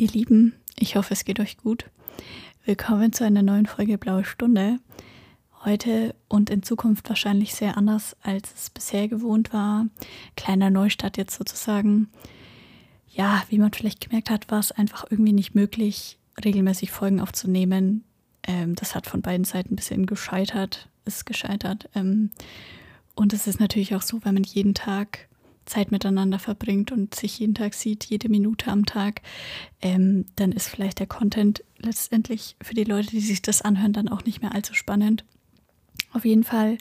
Ihr Lieben, ich hoffe, es geht euch gut. Willkommen zu einer neuen Folge Blaue Stunde. Heute und in Zukunft wahrscheinlich sehr anders, als es bisher gewohnt war. Kleiner Neustart jetzt sozusagen. Ja, wie man vielleicht gemerkt hat, war es einfach irgendwie nicht möglich, regelmäßig Folgen aufzunehmen. Ähm, das hat von beiden Seiten ein bisschen gescheitert, ist gescheitert. Ähm, und es ist natürlich auch so, wenn man jeden Tag Zeit miteinander verbringt und sich jeden Tag sieht, jede Minute am Tag, ähm, dann ist vielleicht der Content letztendlich für die Leute, die sich das anhören, dann auch nicht mehr allzu spannend. Auf jeden Fall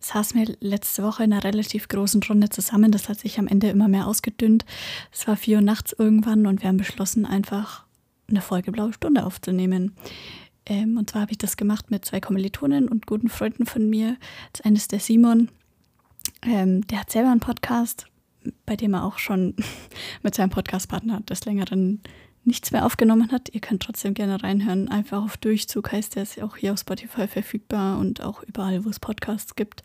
saßen wir letzte Woche in einer relativ großen Runde zusammen. Das hat sich am Ende immer mehr ausgedünnt. Es war vier Uhr nachts irgendwann und wir haben beschlossen, einfach eine Folge Blaue Stunde aufzunehmen. Ähm, und zwar habe ich das gemacht mit zwei Kommilitonen und guten Freunden von mir. Das eine ist der Simon, ähm, der hat selber einen Podcast, bei dem er auch schon mit seinem Podcastpartner des Längeren nichts mehr aufgenommen hat. Ihr könnt trotzdem gerne reinhören. Einfach auf Durchzug heißt der, ist auch hier auf Spotify verfügbar und auch überall, wo es Podcasts gibt.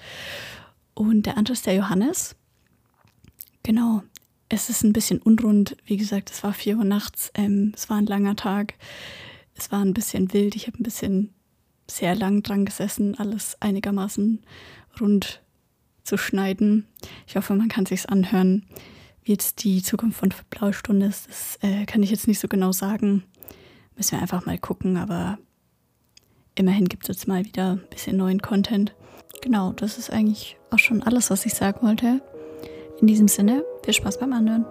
Und der andere ist der Johannes. Genau. Es ist ein bisschen unrund. Wie gesagt, es war vier Uhr nachts. Ähm, es war ein langer Tag. Es war ein bisschen wild. Ich habe ein bisschen sehr lang dran gesessen, alles einigermaßen rund zu schneiden. Ich hoffe, man kann sich's anhören. Wie jetzt die Zukunft von Blaue Stunde ist, das äh, kann ich jetzt nicht so genau sagen. Müssen wir einfach mal gucken, aber immerhin gibt es jetzt mal wieder ein bisschen neuen Content. Genau, das ist eigentlich auch schon alles, was ich sagen wollte. In diesem Sinne, viel Spaß beim Anhören.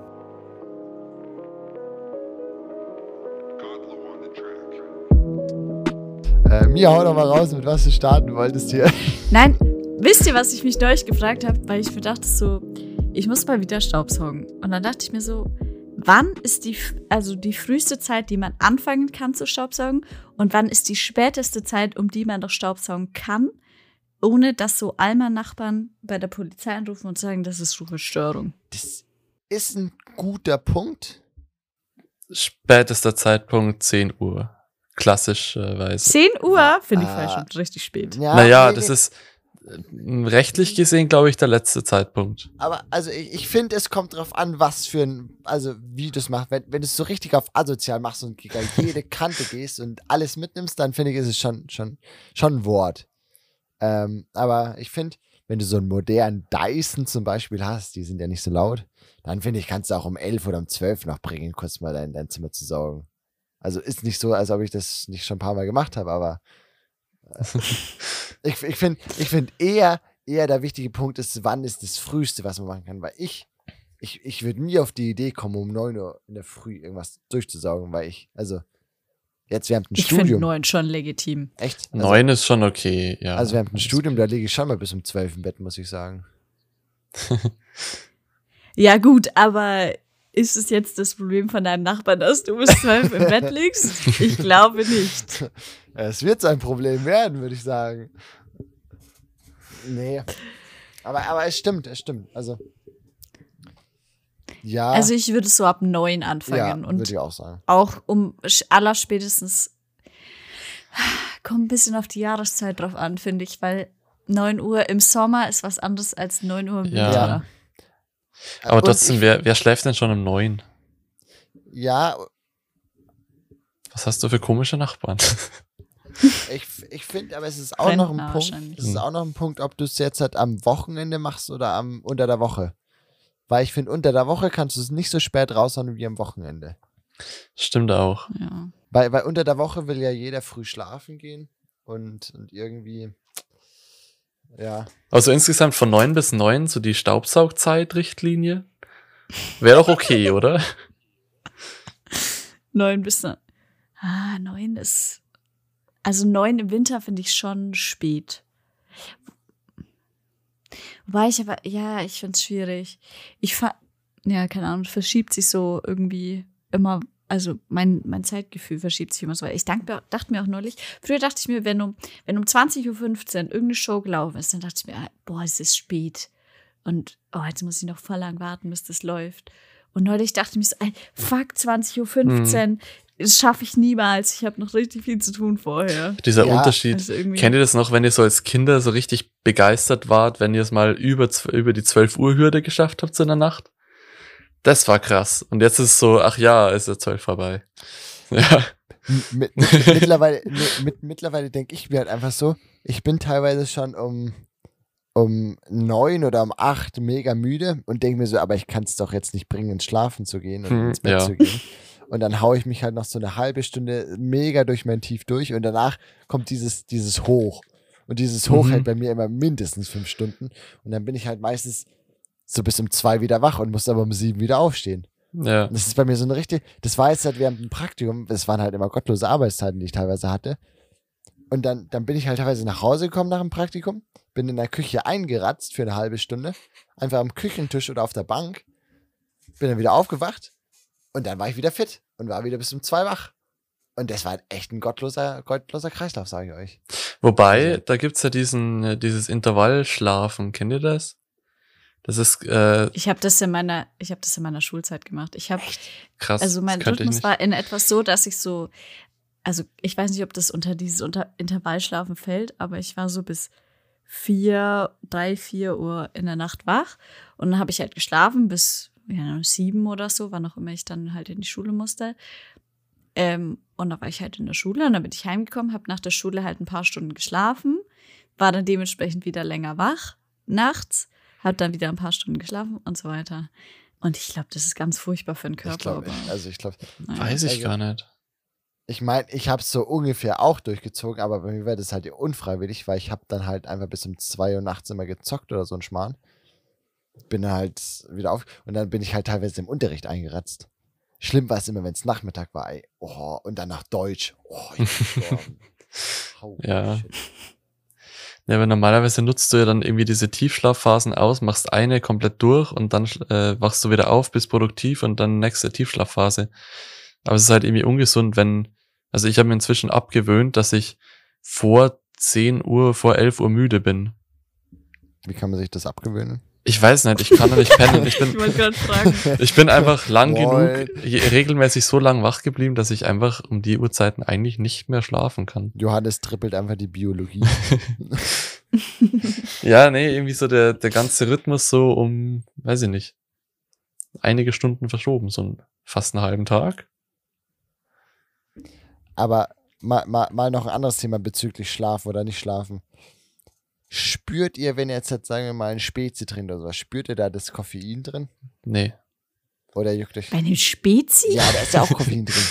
Äh, Mia, hau doch mal raus, mit was du starten wolltest hier. Nein, wisst ihr, was ich mich neulich gefragt habe? Weil ich mir dachte so, ich muss mal wieder Staubsaugen. Und dann dachte ich mir so, wann ist die, also die früheste Zeit, die man anfangen kann zu Staubsaugen? Und wann ist die späteste Zeit, um die man doch Staubsaugen kann? Ohne dass so Alma-Nachbarn bei der Polizei anrufen und sagen, das ist Ruhestörung. Das ist ein guter Punkt. Spätester Zeitpunkt 10 Uhr. Klassischerweise. 10 Uhr finde ich Ah. vielleicht schon richtig spät. Ja, naja, nee, das nee, ist rechtlich gesehen, glaube ich, der letzte Zeitpunkt. Aber also ich, ich finde, es kommt drauf an, was für ein, also wie du es machst. Wenn, wenn du es so richtig auf asozial machst und gegen jede Kante gehst und alles mitnimmst, dann finde ich, ist es schon, schon, schon ein Wort. Ähm, aber ich finde, wenn du so einen modernen Dyson zum Beispiel hast, die sind ja nicht so laut, dann finde ich, kannst du auch um 11 oder um 12 noch bringen, kurz mal dein, dein Zimmer zu saugen. Also ist nicht so, als ob ich das nicht schon ein paar Mal gemacht habe, aber äh, ich, ich finde ich find eher, eher der wichtige Punkt ist, wann ist das Früheste, was man machen kann, weil ich, ich, ich würde nie auf die Idee kommen, um 9 Uhr in der Früh irgendwas durchzusaugen, weil ich, also, jetzt während ein Ich finde Studium. neun schon legitim. Echt? Also, Neun ist schon okay, ja. also während ein Studium, da liege ich schon mal bis um 12 im Bett, muss ich sagen. Ja, gut, aber ist es jetzt das Problem von deinem Nachbarn, dass du bis zwölf im Bett liegst? Ich glaube nicht. Es wird sein Problem werden, würde ich sagen. Nee. Aber, aber es stimmt, es stimmt. Also. Ja, Also ich würde so ab neun ja anfangen und würde ich auch sagen. auch um allerspätestens kommt ein bisschen auf die Jahreszeit drauf an, finde ich, weil 9 Uhr im Sommer ist was anderes als 9 Uhr im Ja. Aber Und trotzdem, ich- wer, wer schläft denn schon um neun? Ja, Was hast du für komische Nachbarn? ich, ich finde, aber es ist auch noch ein Rentner Punkt. Es ist auch noch ein Punkt, ob du es jetzt halt am Wochenende machst oder am unter der Woche. Weil ich finde, unter der Woche kannst du es nicht so spät raushauen wie am Wochenende. Stimmt auch. Ja. Weil, weil unter der Woche will ja jeder früh schlafen gehen und, und irgendwie, ja. Also insgesamt von neun bis neun, so die Staubsaugzeit-Richtlinie. Wäre doch okay, oder? Neun bis neun. Ah, neun ist. Also neun im Winter finde ich schon spät. Wobei ich aber, ja, ich finde es schwierig. Ich fa ja, keine Ahnung, verschiebt sich so irgendwie immer, also mein, mein Zeitgefühl verschiebt sich immer so. Ich dank, dachte mir auch neulich, früher dachte ich mir, wenn um, wenn um 20.15 Uhr irgendeine Show gelaufen ist, dann dachte ich mir, ah, boah, es ist spät. Und oh, jetzt muss ich noch voll lang warten, bis das läuft. Und neulich dachte ich mir so, ey, fuck, 20.15 Uhr, das schaffe ich niemals. Ich habe noch richtig viel zu tun vorher. Dieser Ja, Unterschied. Also Kennt ihr das noch, wenn ihr so als Kinder so richtig begeistert wart, wenn ihr es mal über, über die 12 Uhr Hürde geschafft habt so in der Nacht? Das war krass. Und jetzt ist es so, ach ja, ist der Zoll vorbei. Ja. Mit, mit, mittlerweile mit, mittlerweile denke ich mir halt einfach so, ich bin teilweise schon um, um neun oder um acht mega müde und denke mir so, aber ich kann es doch jetzt nicht bringen, ins Schlafen zu gehen und Hm, ins Bett ja. zu gehen. Und dann haue ich mich halt noch so eine halbe Stunde mega durch mein Tief durch und danach kommt dieses, dieses Hoch. Und dieses Hoch Mhm. hält bei mir immer mindestens fünf Stunden. Und dann bin ich halt meistens so bis um zwei wieder wach und muss aber um sieben wieder aufstehen. Ja. Das ist bei mir so eine richtig, das war jetzt halt während dem Praktikum, das waren halt immer gottlose Arbeitszeiten, die ich teilweise hatte. Und dann, dann bin ich halt teilweise nach Hause gekommen nach dem Praktikum, bin in der Küche eingeratzt für eine halbe Stunde, einfach am Küchentisch oder auf der Bank, bin dann wieder aufgewacht und dann war ich wieder fit und war wieder bis um zwei wach. Und das war halt echt ein gottloser, gottloser Kreislauf, sage ich euch. Wobei, Also- da gibt's ja diesen, äh, dieses Intervallschlafen. Kennt ihr das? Das ist äh, Ich habe das in meiner, ich habe das in meiner Schulzeit gemacht. Ich habe, krass. also mein Rhythmus war in etwas so, dass ich so, also ich weiß nicht, ob das unter dieses unter Intervallschlafen fällt, aber ich war so bis vier, drei, vier Uhr in der Nacht wach und dann habe ich halt geschlafen bis ja, sieben oder so, wann auch immer ich dann halt in die Schule musste. Ähm, und da war ich halt in der Schule und dann bin ich heimgekommen, habe nach der Schule halt ein paar Stunden geschlafen, war dann dementsprechend wieder länger wach nachts, habe dann wieder ein paar Stunden geschlafen und so weiter. Und ich glaube, das ist ganz furchtbar für den Körper. Ich glaube, aber, also ich glaube, naja. Weiß ich Also- gar nicht. ich meine, ich habe es so ungefähr auch durchgezogen, aber bei mir war das halt unfreiwillig, weil ich habe dann halt einfach bis um 2 Uhr nachts immer gezockt oder so ein Schmarrn. Bin dann halt wieder auf und dann bin ich halt teilweise im Unterricht eingeratzt. Schlimm war es immer, wenn es Nachmittag war, ey. Oh, und dann nach Deutsch. Oh, ich bin gestorben. Ja. shit. Ja, aber normalerweise nutzt du ja dann irgendwie diese Tiefschlafphasen aus, machst eine komplett durch und dann äh, wachst du wieder auf, bist produktiv und dann nächste Tiefschlafphase. Aber es ist halt irgendwie ungesund, wenn, also ich habe mir inzwischen abgewöhnt, dass ich vor 10 Uhr, vor 11 Uhr müde bin. Wie kann man sich das abgewöhnen? Ich weiß nicht, ich kann da nicht pennen. Ich Ich bin, fragen. ich bin einfach lang Moin. genug, regelmäßig so lang wach geblieben, dass ich einfach um die Uhrzeiten eigentlich nicht mehr schlafen kann. Johannes trippelt einfach die Biologie. Ja, nee, irgendwie so der, der ganze Rhythmus so um, weiß ich nicht, einige Stunden verschoben, so fast einen halben Tag. Aber mal, mal, mal noch ein anderes Thema bezüglich Schlafen oder nicht schlafen. Spürt ihr, wenn ihr jetzt, halt, sagen wir mal, ein Spezi trinkt oder sowas, spürt ihr da das Koffein drin? Nee. Oder juckt euch? Bei einem Spezi? Ja, da ist ja auch Koffein drin.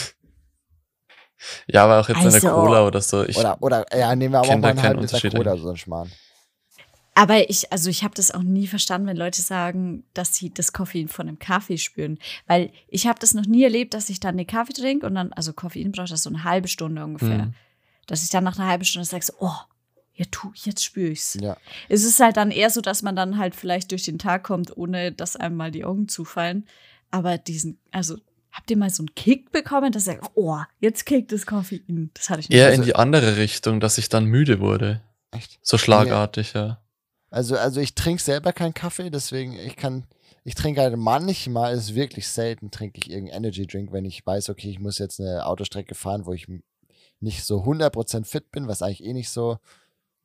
Ja, aber auch jetzt eine Also- Cola oder so. Ich, Oder, oder ja, nehmen wir aber auch mal einen keinen halben Liter Unterschied Cola so ein Schmarrn. Aber ich, also ich habe das auch nie verstanden, wenn Leute sagen, dass sie das Koffein von einem Kaffee spüren. Weil ich habe das noch nie erlebt, dass ich dann den Kaffee trinke und dann, also Koffein braucht das so eine halbe Stunde ungefähr. Hm. Dass ich dann nach einer halben Stunde sage, so, oh, ja, tu, jetzt spüre ich's. Ja. Es ist halt dann eher so, dass man dann halt vielleicht durch den Tag kommt, ohne dass einem mal die Augen zufallen. Aber diesen, also habt ihr mal so einen Kick bekommen, dass ihr sagt, oh, jetzt kickt das Koffein. Das hatte ich nicht. eher Also- in die andere Richtung, dass ich dann müde wurde. Echt? So schlagartig, ja. Also, also ich trinke selber keinen Kaffee, deswegen ich kann, ich trinke halt manchmal, ist wirklich selten, trinke ich irgendeinen Energy Drink, wenn ich weiß, okay, ich muss jetzt eine Autostrecke fahren, wo ich nicht so 100% fit bin, was eigentlich eh nicht so,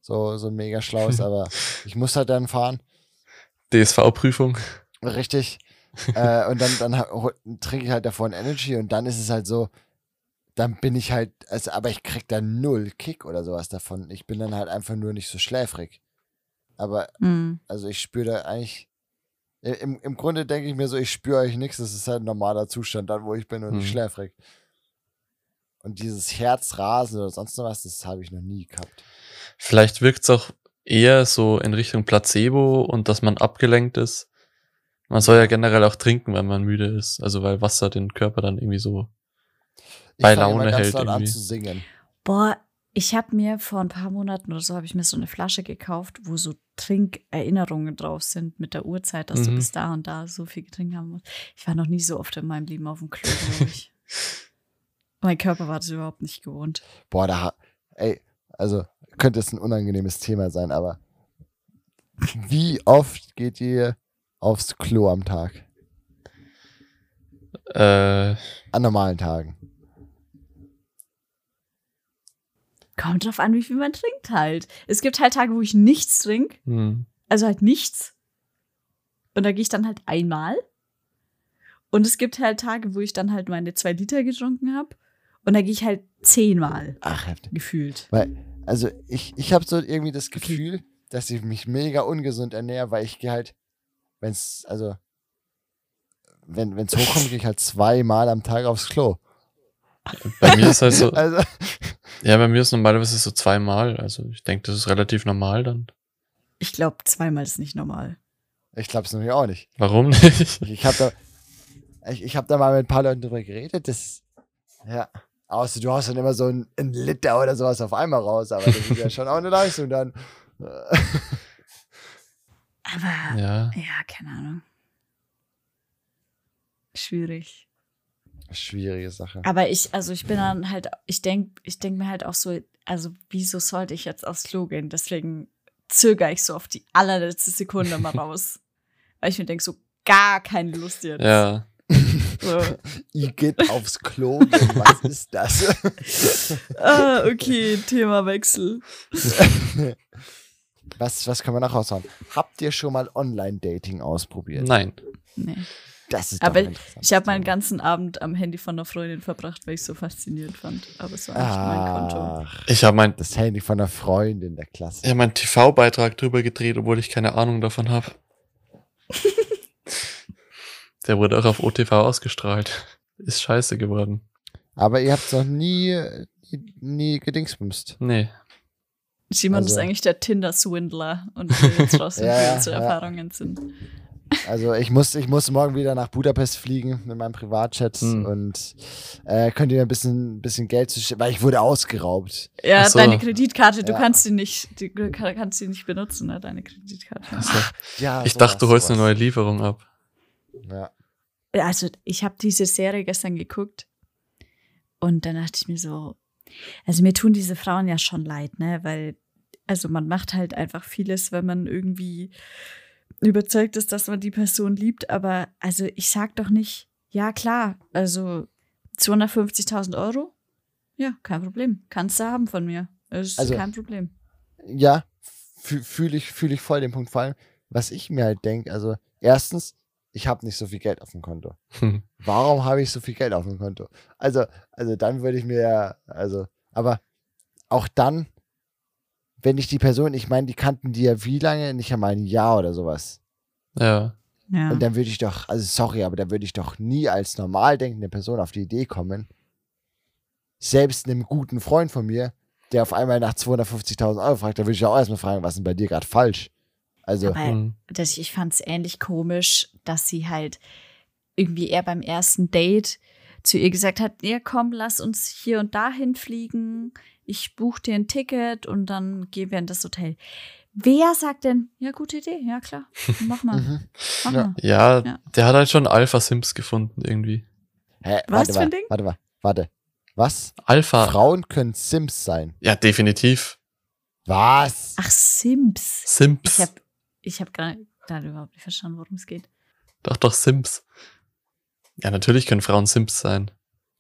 so, so mega schlau ist, aber ich muss halt dann fahren. DSV-Prüfung. Richtig. äh, und dann, dann trinke ich halt davor ein Energy und dann ist es halt so, dann bin ich halt, also, aber ich krieg da null Kick oder sowas davon. Ich bin dann halt einfach nur nicht so schläfrig. Aber, Hm. also ich spüre da eigentlich, im, im Grunde denke ich mir so, ich spüre eigentlich nichts, das ist halt ein normaler Zustand, dann wo ich bin und nicht Hm. schläfrig. Und dieses Herzrasen oder sonst noch was, das habe ich noch nie gehabt. Vielleicht wirkt's auch eher so in Richtung Placebo und dass man abgelenkt ist. Man soll ja generell auch trinken, wenn man müde ist. Also weil Wasser den Körper dann irgendwie so. Ich Bei immer Laune hält irgendwie. zu singen. Boah, ich habe mir vor ein paar Monaten oder so habe ich mir so eine Flasche gekauft, wo so Trinkerinnerungen drauf sind mit der Uhrzeit, dass du Mhm. bis da und da so viel getrinkt haben musst. Ich war noch nie so oft in meinem Leben auf dem Klo, glaube ich. mein Körper war das überhaupt nicht gewohnt. Boah, da, ey, also könnte es ein unangenehmes Thema sein, aber wie oft geht ihr aufs Klo am Tag? Äh, An normalen Tagen. Kommt drauf an, wie viel man trinkt halt. Es gibt halt Tage, wo ich nichts trinke, hm. also halt nichts. Und da gehe ich dann halt einmal. Und es gibt halt Tage, wo ich dann halt meine zwei Liter getrunken habe. Und da gehe ich halt zehnmal Ach, heftig. gefühlt. Weil, also ich, ich habe so irgendwie das Gefühl, dass ich mich mega ungesund ernähre, weil ich gehe halt, wenn es, also, wenn es hochkommt, gehe ich halt zweimal am Tag aufs Klo. Bei mir ist halt so, Also, ja, bei mir ist normalerweise so zweimal. Also ich denke, das ist relativ normal dann. Ich glaube, zweimal ist nicht normal. ich glaube es nämlich auch nicht. Warum nicht? Ich habe da, ich, ich habe da mal mit ein paar Leuten drüber geredet. Das, ja, außer du hast dann immer so ein, ein Liter oder sowas auf einmal raus, aber das ist ja schon auch eine Leistung dann. Aber Ja. ja, keine Ahnung. Schwierig. Schwierige Sache. Aber ich, also ich bin dann halt, ich denke ich denk mir halt auch so, also wieso sollte ich jetzt aufs Klo gehen? Deswegen zögere ich so auf die allerletzte Sekunde mal raus. Weil ich mir denke, so gar keine Lust jetzt. Ja. So. Ich geht aufs Klo, gehen, was ist das? ah, okay, Themawechsel. was, was können wir noch raushauen? Habt ihr schon mal Online-Dating ausprobiert? Nein. Nee. Das ist Aber doch interessant. Ich habe meinen ganzen Abend am Handy von einer Freundin verbracht, weil ich es so faszinierend fand. Aber es war nicht mein Konto. Ach, Ich habe mein, das Handy von einer Freundin der Klasse. ich hab meinen TV-Beitrag drüber gedreht, obwohl ich keine Ahnung davon habe. Der wurde auch auf OTV ausgestrahlt. Ist scheiße geworden. Aber ihr habt es noch nie, nie, nie gedingsbumst. Nee. Simon Also- ist eigentlich der Tinder-Swindler und will jetzt raus, Ja, unsere ja. Erfahrungen sind. Also ich muss, ich muss morgen wieder nach Budapest fliegen mit meinem Privatchat Hm. und äh, könnt ihr mir ein bisschen, bisschen Geld zu schicken, weil ich wurde ausgeraubt. Ja, so. deine Kreditkarte, du Ja. kannst sie nicht, du kann- kannst sie nicht benutzen, ne, deine Kreditkarte. Also, Ja, ich sowas, dachte, du holst eine sowas. neue Lieferung ab. Ja. Also, ich habe diese Serie gestern geguckt und dann dachte ich mir so, also mir tun diese Frauen ja schon leid, ne, weil, also man macht halt einfach vieles, wenn man irgendwie überzeugt ist, dass man die Person liebt, aber also ich sag doch nicht, ja klar, also 250.000 Euro, ja, kein Problem, kannst du haben von mir, ist Also- kein Problem. ja, fühle ich, fühl ich voll den Punkt. Vor allem, was ich mir halt denke, also erstens, ich habe nicht so viel Geld auf dem Konto. Hm. Warum habe ich so viel Geld auf dem Konto? Also, also dann würde ich mir ja, also, aber auch dann, wenn ich die Person, ich meine, die kannten die ja wie lange? Nicht einmal ein Jahr oder sowas. Ja. Ja. Und dann würde ich doch, also sorry, aber da würde ich doch nie als normal denkende Person auf die Idee kommen, selbst einem guten Freund von mir, der auf einmal nach 250.000 Euro fragt, da würde ich auch erstmal fragen, was ist denn bei dir gerade falsch? Also, Aber Hm. das, ich fand es ähnlich komisch, dass sie halt irgendwie eher beim ersten Date zu ihr gesagt hat, ja komm, lass uns hier und dahin fliegen, ich buche dir ein Ticket und dann gehen wir in das Hotel. Wer sagt denn, ja, gute Idee, ja klar, mach mal, mhm. mach Ja. mal. Ja, Ja. der hat halt schon Alpha-Sims gefunden irgendwie. Hä, Was warte, für ein warte, Ding? warte, warte, warte. Was? Alpha. Frauen können Sims sein. Ja, definitiv. Was? Ach, Sims. Sims. Ich habe ich hab gerade gerade überhaupt nicht verstanden, worum es geht. Doch, doch, Sims. Ja, natürlich können Frauen Sims sein.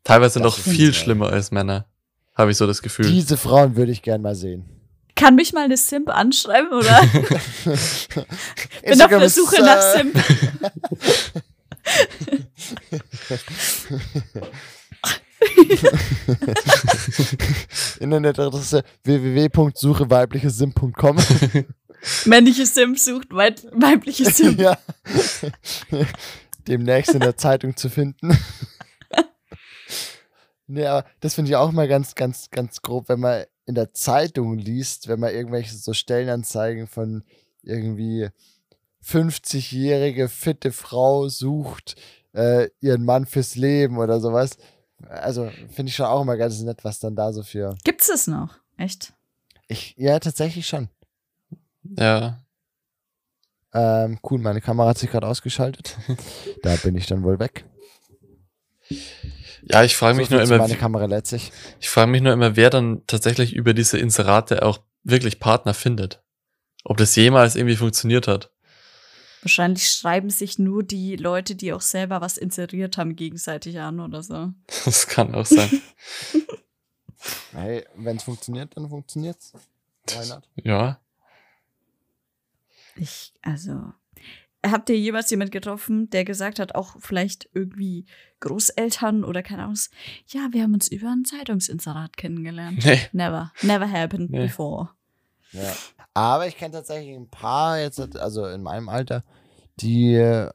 Teilweise Das noch stimmt, viel schlimmer als Männer. Habe ich so das Gefühl. Diese Frauen würde ich gern mal sehen. Kann mich mal eine Simp anschreiben, oder? Bin auf der Suche nach äh, Simp. Internetadresse www.sucheweiblichesim.com. Männliche Simp sucht weib weibliche Simp. ja. Demnächst in der Zeitung zu finden. nee, aber das finde ich auch mal ganz, ganz, ganz grob, wenn man in der Zeitung liest, wenn man irgendwelche so Stellenanzeigen von irgendwie 50-jährige fitte Frau sucht äh, ihren Mann fürs Leben oder sowas. Also finde ich schon auch immer ganz nett, was dann da so für. Gibt's es noch? Echt? Ich, ja, tatsächlich schon. Ja. Ähm, cool, meine Kamera hat sich gerade ausgeschaltet. da bin ich dann wohl weg. Ja, ich frage mich so nur immer, meine Kamera letztlich. ich frage mich nur immer, wer dann tatsächlich über diese Inserate auch wirklich Partner findet. Ob das jemals irgendwie funktioniert hat. Wahrscheinlich schreiben sich nur die Leute, die auch selber was inseriert haben, gegenseitig an oder so. Das kann auch sein. Hey, wenn es funktioniert, dann funktioniert's. Why not? ja. Ich, also, habt ihr jemals jemand getroffen, der gesagt hat, auch vielleicht irgendwie Großeltern oder keine Ahnung, ja, wir haben uns über ein Zeitungsinserat kennengelernt. Nee. Never. Never happened Nee. before. Ja. Aber ich kenne tatsächlich ein paar jetzt, also in meinem Alter, die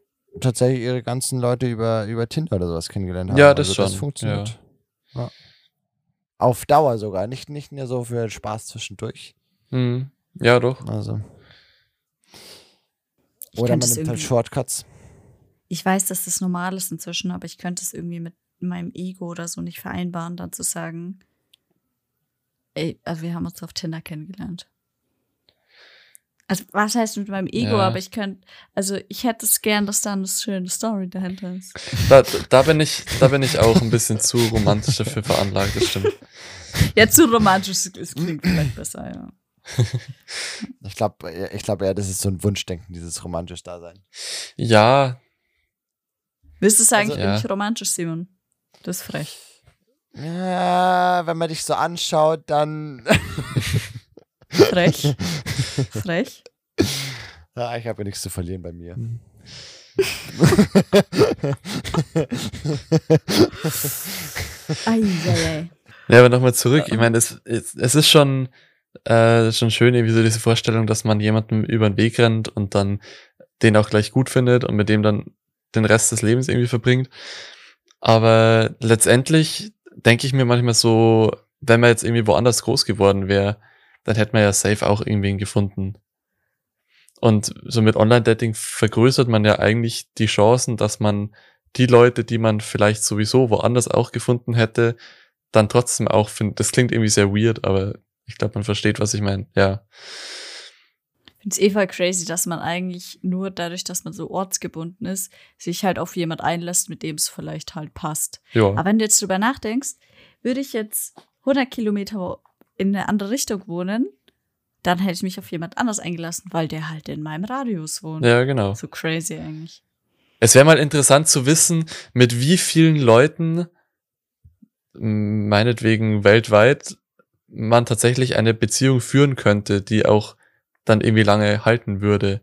tatsächlich ihre ganzen Leute über, über Tinder oder sowas kennengelernt haben. Ja, das also Das schon, funktioniert. Ja. Auf Dauer sogar, nicht, nicht nur so für Spaß zwischendurch. Hm. Ja, doch. Also. Ich Oder man nimmt halt Shortcuts. Ich weiß, dass das normal ist inzwischen, aber ich könnte es irgendwie mit meinem Ego oder so nicht vereinbaren, dann zu sagen, ey, also wir haben uns auf Tinder kennengelernt. Also, was heißt mit meinem Ego? Ja. Aber ich könnte, also ich hätte es gern, dass da eine schöne Story dahinter ist. Da, da bin ich, da bin ich auch ein bisschen zu romantisch dafür veranlagt, das stimmt. Ja, zu romantisch, es klingt vielleicht besser, ja. Ich glaube, ich glaube ja, das ist so ein Wunschdenken, dieses romantisch Dasein. Ja, Willst du sagen, Also- ich bin Ja. nicht romantisch, Simon? Das ist frech. Ja, wenn man dich so anschaut, dann. Frech. frech. ja, ich habe ja nichts zu verlieren bei mir. Eieiei. Ja, aber nochmal zurück. Ich meine, es, es, es ist schon, äh, schon schön, irgendwie so diese Vorstellung, dass man jemandem über den Weg rennt und dann den auch gleich gut findet und mit dem dann den Rest des Lebens irgendwie verbringt. Aber letztendlich denke ich mir manchmal so, wenn man jetzt irgendwie woanders groß geworden wäre, dann hätte man ja safe auch irgendwen gefunden. Und so mit Online-Dating vergrößert man ja eigentlich die Chancen, dass man die Leute, die man vielleicht sowieso woanders auch gefunden hätte, dann trotzdem auch findet. Das klingt irgendwie sehr weird, aber ich glaube, man versteht, was ich meine. Ja. Ich finde es eh voll crazy, dass man eigentlich nur dadurch, dass man so ortsgebunden ist, sich halt auf jemand einlässt, mit dem es vielleicht halt passt. Ja. Aber wenn du jetzt drüber nachdenkst, würde ich jetzt 100 Kilometer in eine andere Richtung wohnen, dann hätte ich mich auf jemand anders eingelassen, weil der halt in meinem Radius wohnt. ja, genau. So crazy eigentlich. Es wäre mal interessant zu wissen, mit wie vielen Leuten, meinetwegen weltweit, man tatsächlich eine Beziehung führen könnte, die auch dann irgendwie lange halten würde.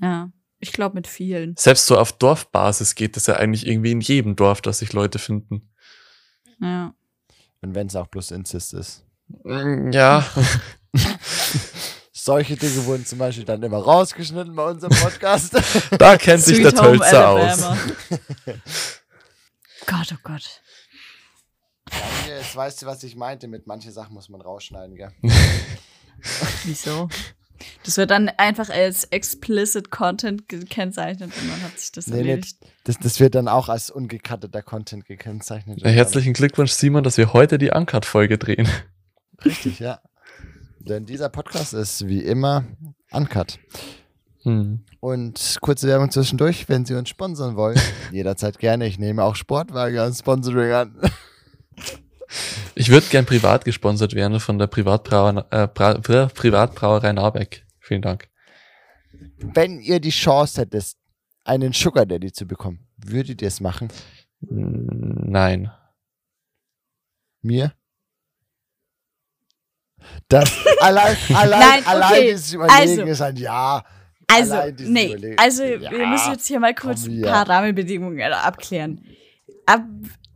Ja. Ich glaube mit vielen. Selbst so auf Dorfbasis geht es ja eigentlich irgendwie in jedem Dorf, dass sich Leute finden. Ja. Und wenn es auch bloß Inzest ist. Mm, Ja, Solche Dinge wurden zum Beispiel dann immer rausgeschnitten bei unserem Podcast. da kennt sich der Sweet Home Tölzer aus. Gott, oh Gott. Daniel, jetzt weißt du, was ich meinte. Mit manchen Sachen muss man rausschneiden, gell? Wieso? Das wird dann einfach als explicit Content gekennzeichnet und dann hat sich das Nee, erledigt. Das, das wird dann auch als ungecutteter Content gekennzeichnet. Ja, herzlichen Glückwunsch, Simon, dass wir heute die Uncut-Folge drehen. Richtig, ja. Denn dieser Podcast ist wie immer uncut. Hm. Und kurze Werbung zwischendurch, wenn Sie uns sponsern wollen. jederzeit gerne. Ich nehme auch Sportwagen als Sponsoring an. Ich würde gern privat gesponsert werden von der Privatbrauer, äh, Bra Pri- Privatbrauerei Narbeck. Vielen Dank. Wenn ihr die Chance hättet, einen Sugar Daddy zu bekommen, würdet ihr es machen? Nein. Mir? Das allein, allein, Nein, okay, allein dieses Überlegen also- ist ein Ja. Also, Allein dieses nee, Überlegen. also Ja, wir müssen jetzt hier mal kurz komm ein paar Rahmenbedingungen abklären. Ab,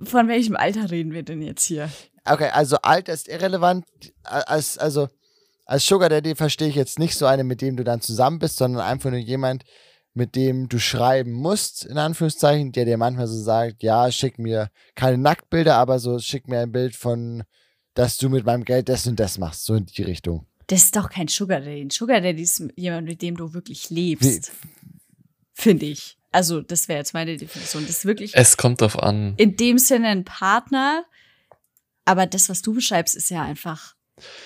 von welchem Alter reden wir denn jetzt hier? Okay, also Alter ist irrelevant. Als, also, als Sugar Daddy verstehe ich jetzt nicht so einen, mit dem du dann zusammen bist, sondern einfach nur jemand, mit dem du schreiben musst, in Anführungszeichen, der dir manchmal so sagt, ja, schick mir keine Nacktbilder, aber so schick mir ein Bild von, dass du mit meinem Geld das und das machst, so in die Richtung. Das ist doch kein Sugar Daddy. Ein Sugar Daddy ist jemand, mit dem du wirklich lebst. Finde ich. Also, das wäre jetzt meine Definition. Das ist wirklich Es kommt drauf an. in dem Sinne ein Partner. Aber das, was du beschreibst, ist ja einfach.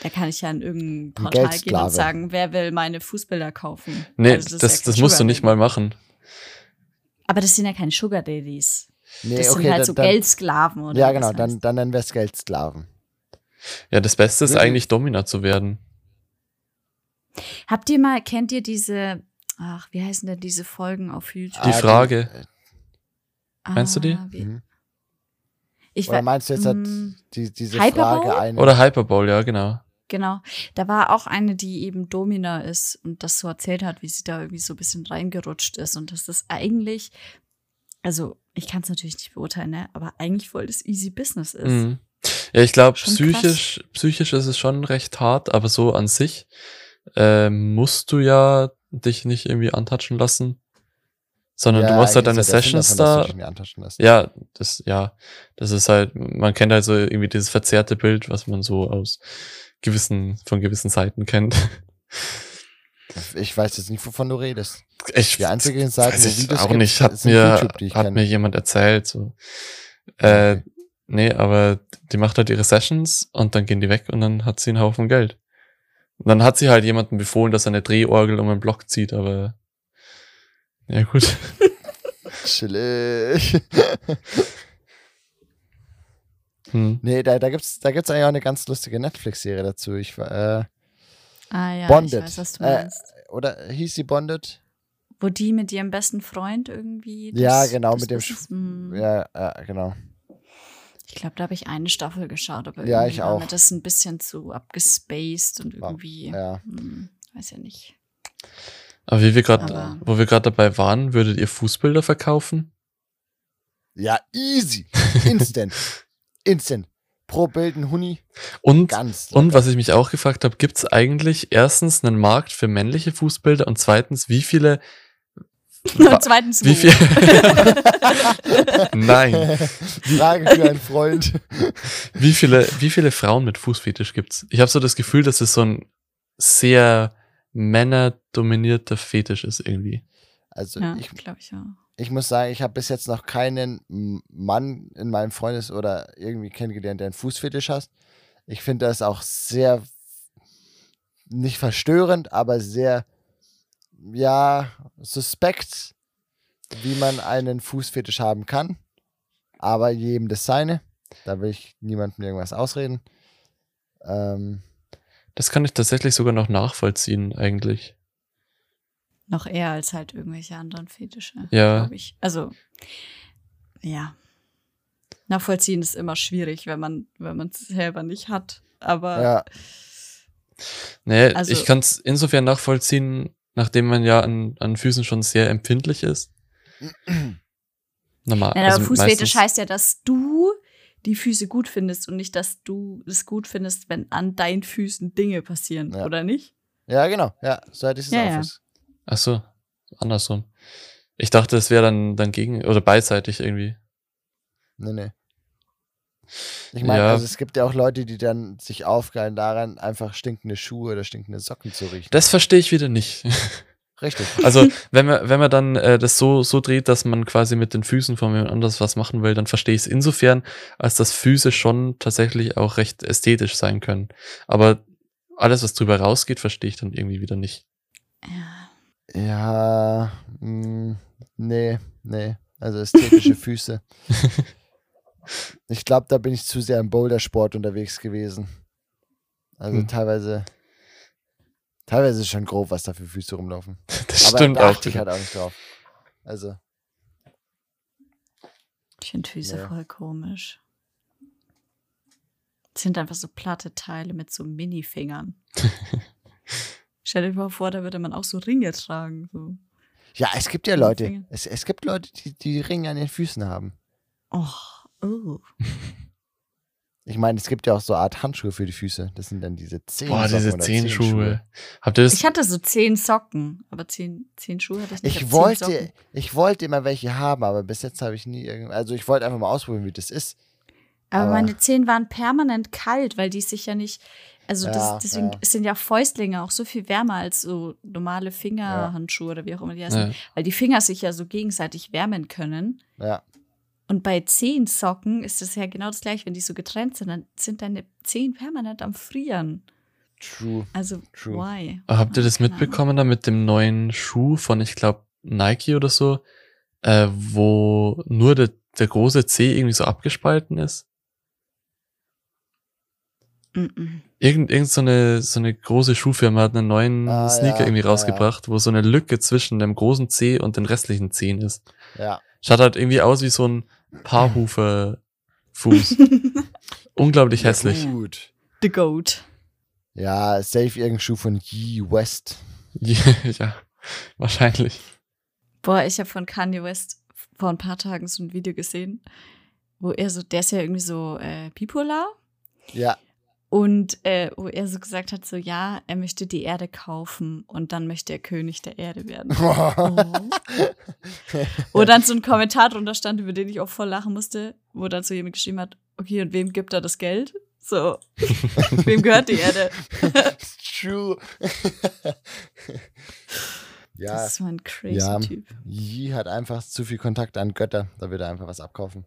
Da kann ich ja in irgendein Portal gehen und sagen, wer will meine Fußbilder kaufen. Nee, Also das, das, ja kein musst du nicht mal machen. Aber das sind ja keine Sugar Daddies. Nee, Das sind halt so Geldsklaven oder Ja, genau, dann, dann nennen wir es Geldsklaven. Ja, das Beste ist Wirklich? eigentlich Domina zu werden. Habt ihr mal, kennt ihr diese, ach, wie heißen denn diese Folgen auf YouTube? Die Ah, Frage. meinst du die? Ah, Mhm. Ich Oder meinst du jetzt halt mm, die, diese Hyperbole? Frage eine? Oder Hyperbowl, ja, genau. genau. Da war auch eine, die eben Domina ist und das so erzählt hat, wie sie da irgendwie so ein bisschen reingerutscht ist und dass das eigentlich, also ich kann es natürlich nicht beurteilen, ne? aber eigentlich voll das easy Business ist. Mhm. Ja, ich glaube, psychisch, psychisch ist es schon recht hart, aber so an sich äh, musst du ja dich nicht irgendwie antatschen lassen, sondern du machst halt deine ja Sessions davon, da. Ja, das, ja, das ist halt, man kennt halt so irgendwie dieses verzerrte Bild, was man so aus gewissen, von gewissen Seiten kennt. Ich weiß jetzt nicht, wovon du redest. Ich Die einzigen Seiten, weiß ich auch nicht, hat mir, YouTube, hat mir jemand erzählt, so. Äh, Okay. nee, aber die macht halt ihre Sessions und dann gehen die weg und dann hat sie einen Haufen Geld. Und dann hat sie halt jemandem befohlen, dass er eine Drehorgel um einen Block zieht, aber ja gut. Chillig. Hm. nee, da, da gibt's, da gibt's eigentlich auch eine ganz lustige Netflix-Serie dazu. Ich, war, Ah ja, Bonded. ich weiß, was du Äh, meinst. äh, oder hieß sie Bonded? Wo die mit ihrem besten Freund irgendwie. Ja, genau, mit dem hm. Ja, ja, genau. Ich glaube, da habe ich eine Staffel geschaut, aber Ja, irgendwie ich war auch. mir das ein bisschen zu abgespaced und irgendwie, ja. hm, weiß ja nicht. Aber wie wir gerade, wo wir gerade dabei waren, würdet ihr Fußbilder verkaufen? Ja, easy. Instant. Instant. Pro Bild ein Huni. Und, Ganz. und was ich mich auch gefragt habe, gibt es eigentlich erstens einen Markt für männliche Fußbilder und zweitens, wie viele Und zweitens, Wie viel? Nein. Frage für einen Freund. Wie viele, wie viele Frauen mit Fußfetisch gibt's? Ich habe so das Gefühl, dass es so ein sehr männerdominierter Fetisch ist irgendwie. Also Ja, ich, glaube ich auch. ich muss sagen, ich habe bis jetzt noch keinen Mann in meinem Freundes- oder irgendwie kennengelernt, der einen Fußfetisch hat. Ich finde das auch sehr nicht verstörend, aber sehr ja suspekt, wie man einen Fußfetisch haben kann. Aber jedem das seine. Da will ich niemandem irgendwas ausreden. Ähm, Das kann ich tatsächlich sogar noch nachvollziehen, eigentlich. Noch eher als halt irgendwelche anderen Fetische. Ja. glaub Ich. Also, ja. Nachvollziehen ist immer schwierig, wenn man wenn man es selber nicht hat. Aber ja, Nee, Also- ich kann es insofern nachvollziehen, nachdem man ja an, an Füßen schon sehr empfindlich ist. Normal. Nein, aber also Fußfetisch heißt ja, dass du die Füße gut findest und nicht, dass du es gut findest, wenn an deinen Füßen Dinge passieren, Ja. oder nicht? ja, genau. Ja, so hätte ich es Ja, auch. ja. fürs- Ach so, andersrum. Ich dachte, es wäre dann, dann gegen oder beidseitig irgendwie. Nee, nee. Ich meine, Ja. also es gibt ja auch Leute, die dann sich aufgeilen daran, einfach stinkende Schuhe oder stinkende Socken zu riechen. Das verstehe ich wieder nicht. Richtig. Also, wenn man, wenn man dann äh, das so, so dreht, dass man quasi mit den Füßen von jemand anders was machen will, dann verstehe ich es insofern, als dass Füße schon tatsächlich auch recht ästhetisch sein können. Aber alles, was drüber rausgeht, verstehe ich dann irgendwie wieder nicht. Ja. Ja, mh, nee, nee. Also ästhetische Füße. Ich glaube, da bin ich zu sehr im Bouldersport unterwegs gewesen. Also Hm. teilweise, teilweise ist schon grob, was da für Füße rumlaufen. Das Aber stimmt da auch. ich halt auch nicht drauf. Also, Ich finde Füße Nee. voll komisch. Das sind einfach so platte Teile mit so Minifingern. Stell dir mal vor, da würde man auch so Ringe tragen. So. ja, es gibt ja Leute, es, es gibt Leute, die, die Ringe an den Füßen haben. Oh, oh. Ich meine, es gibt ja auch so eine Art Handschuhe für die Füße. Das sind dann diese Zehen. Boah, diese Zehenschuhe. Habt ihr das? Ich hatte so zehn Socken, aber zehn, zehn Schuhe hatte ich nicht. Ich zehn wollte, ich wollte immer welche haben, aber bis jetzt habe ich nie irgendwie. Also ich wollte einfach mal ausprobieren, wie das ist. Aber, aber- meine Zehen waren permanent kalt, weil die sich ja nicht. Also Ja, das, deswegen ja. sind ja Fäustlinge auch so viel wärmer als so normale Fingerhandschuhe oder wie auch immer die heißen. Ja. Weil die Finger sich ja so gegenseitig wärmen können. Ja. Und bei Zehensocken ist das ja genau das gleiche. Wenn die so getrennt sind, dann sind deine Zehen permanent am Frieren. True. Also, True. why? Habt ihr das Keine mitbekommen da mit dem neuen Schuh von, ich glaube, Nike oder so, äh, wo nur der, der große C irgendwie so abgespalten ist? Irgend, irgend so eine, so eine große Schuhfirma hat einen neuen Ah, Sneaker ja, irgendwie ja, rausgebracht, wo so eine Lücke zwischen dem großen C und den restlichen Zehen ist. Ja. Schaut halt irgendwie aus wie so ein Paarhufer Fuß. Unglaublich hässlich. Gut. The Goat. Ja, safe irgendein Schuh von Ye West. ja, wahrscheinlich. Boah, ich habe von Kanye West vor ein paar Tagen so ein Video gesehen, wo er so, der ist ja irgendwie so äh, bipolar. Ja. Und äh, wo er so gesagt hat, so ja, er möchte die Erde kaufen und dann möchte er König der Erde werden. Oh. wo dann so ein Kommentar drunter stand, über den ich auch voll lachen musste, wo dann so jemand geschrieben hat, okay, und wem gibt er das Geld? So, wem gehört die Erde? True. ja. Das ist so ein crazy Ja. Typ. Yi hat einfach zu viel Kontakt an Götter, da wird er einfach was abkaufen.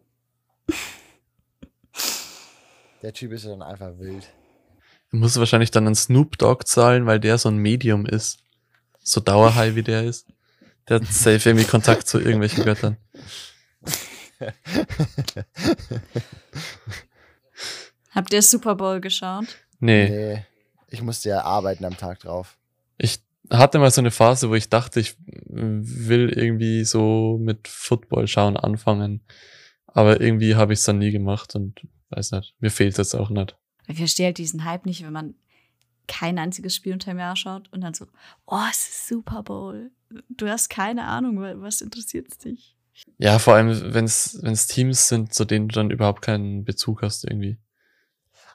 Der Typ ist ja dann einfach wild. Er muss wahrscheinlich dann an Snoop Dogg zahlen, weil der so ein Medium ist. So Dauerhigh wie der ist. Der hat safe irgendwie Kontakt zu irgendwelchen Göttern. Habt ihr Super Bowl geschaut? Nee. Nee. Ich musste ja arbeiten am Tag drauf. Ich hatte mal so eine Phase, wo ich dachte, ich will irgendwie so mit Football schauen anfangen. Aber irgendwie habe ich es dann nie gemacht und weiß nicht. Mir fehlt es auch nicht. Ich verstehe halt diesen Hype nicht, wenn man kein einziges Spiel unter dem Jahr schaut und dann so, oh, es ist Super Bowl. Du hast keine Ahnung, wa- was interessiert dich? Ja, vor allem, wenn es Teams sind, zu denen du dann überhaupt keinen Bezug hast irgendwie.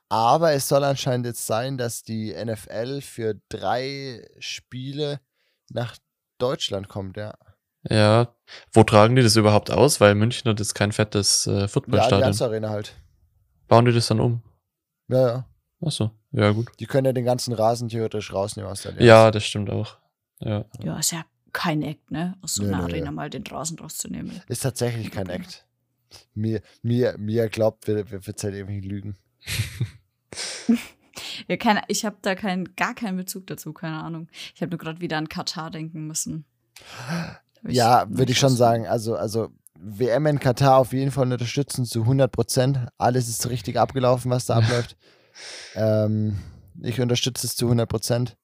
Aber es soll anscheinend jetzt sein, dass die NFL für drei Spiele nach Deutschland kommt, ja. Ja, wo tragen die das überhaupt aus? Weil München hat jetzt kein fettes äh, Ja, die Footballstadion. ganze Arena halt. Bauen die das dann um? Ja, ja. Achso, ja gut. Die können ja den ganzen Rasen theoretisch rausnehmen aus der Allianz. Ja, das stimmt auch. Ja. Ja, ist ja kein Act, ne? Aus so Nö, einer nö, Arena nö. mal den Rasen rauszunehmen. Ist tatsächlich kein Act. Mir, mir, mir glaubt, wir, wir verzeihen irgendwie Lügen. Ja, keine, ich habe da kein, gar keinen Bezug dazu, keine Ahnung. Ich habe nur gerade wieder an Katar denken müssen. Ja, würde ich schon sagen. Also, also WM in Katar auf jeden Fall unterstützen zu 100 Prozent. Alles ist richtig abgelaufen, was da abläuft. ähm, ich unterstütze es zu 100 Prozent.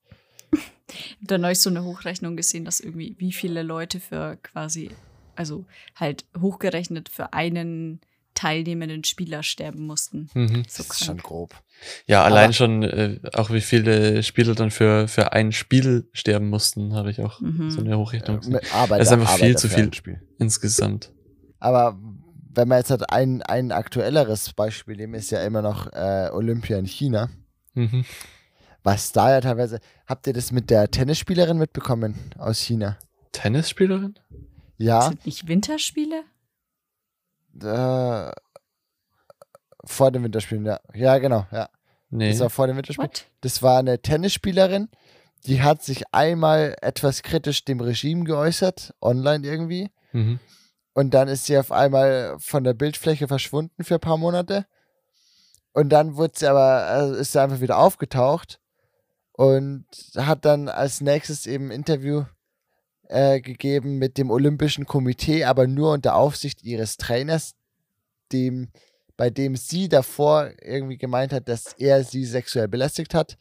Ich habe da neulich so eine Hochrechnung gesehen, dass irgendwie wie viele Leute für quasi, also halt hochgerechnet für einen teilnehmenden Spieler sterben mussten. Mhm. So Das ist schon grob. Ja, allein Aber- schon, äh, auch wie viele Spieler dann für, für ein Spiel sterben mussten, habe ich auch Mhm. so eine Hochrechnung Äh, gesehen. mit Arbeiter, Das ist einfach viel Arbeiter zu viel. Spiel. Insgesamt. Aber wenn man jetzt halt ein, ein aktuelleres Beispiel nehmen, ist ja immer noch äh, Olympia in China. Mhm. Was da ja teilweise. Habt ihr das mit der Tennisspielerin mitbekommen aus China? Tennisspielerin? Ja. Sind nicht Winterspiele? Äh, vor den Winterspielen, ja. Ja, genau, ja. Nee. Das war vor den Winterspielen. What? Das war eine Tennisspielerin, die hat sich einmal etwas kritisch dem Regime geäußert, online irgendwie. Mhm. Und dann ist sie auf einmal von der Bildfläche verschwunden für ein paar Monate. Und dann wurde sie aber, also ist sie einfach wieder aufgetaucht und hat dann als nächstes eben ein Interview äh, gegeben mit dem Olympischen Komitee, aber nur unter Aufsicht ihres Trainers, dem, bei dem sie davor irgendwie gemeint hat, dass er sie sexuell belästigt hat.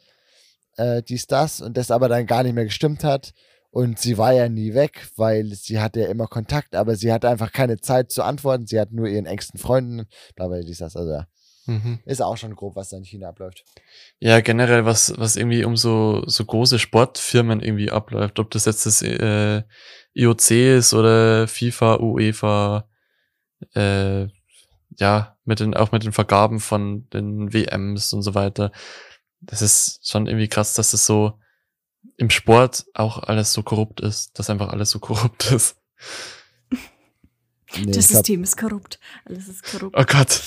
Äh, dies, das und das aber dann gar nicht mehr gestimmt hat. Und sie war ja nie weg, weil sie hatte ja immer Kontakt, aber sie hatte einfach keine Zeit zu antworten. Sie hat nur ihren engsten Freunden, bla bla dies, das. Also ja, Mhm. ist auch schon grob, was da in China abläuft. Ja, generell, was, was irgendwie um so, so große Sportfirmen irgendwie abläuft, ob das jetzt das äh, IOC ist oder FIFA, UEFA, äh, ja, mit den, auch mit den Vergaben von den WMs und so weiter. Das ist schon irgendwie krass, dass das so im Sport auch alles so korrupt ist, dass einfach alles so korrupt ist. Nee, das System ist korrupt. Alles ist korrupt. Oh Gott,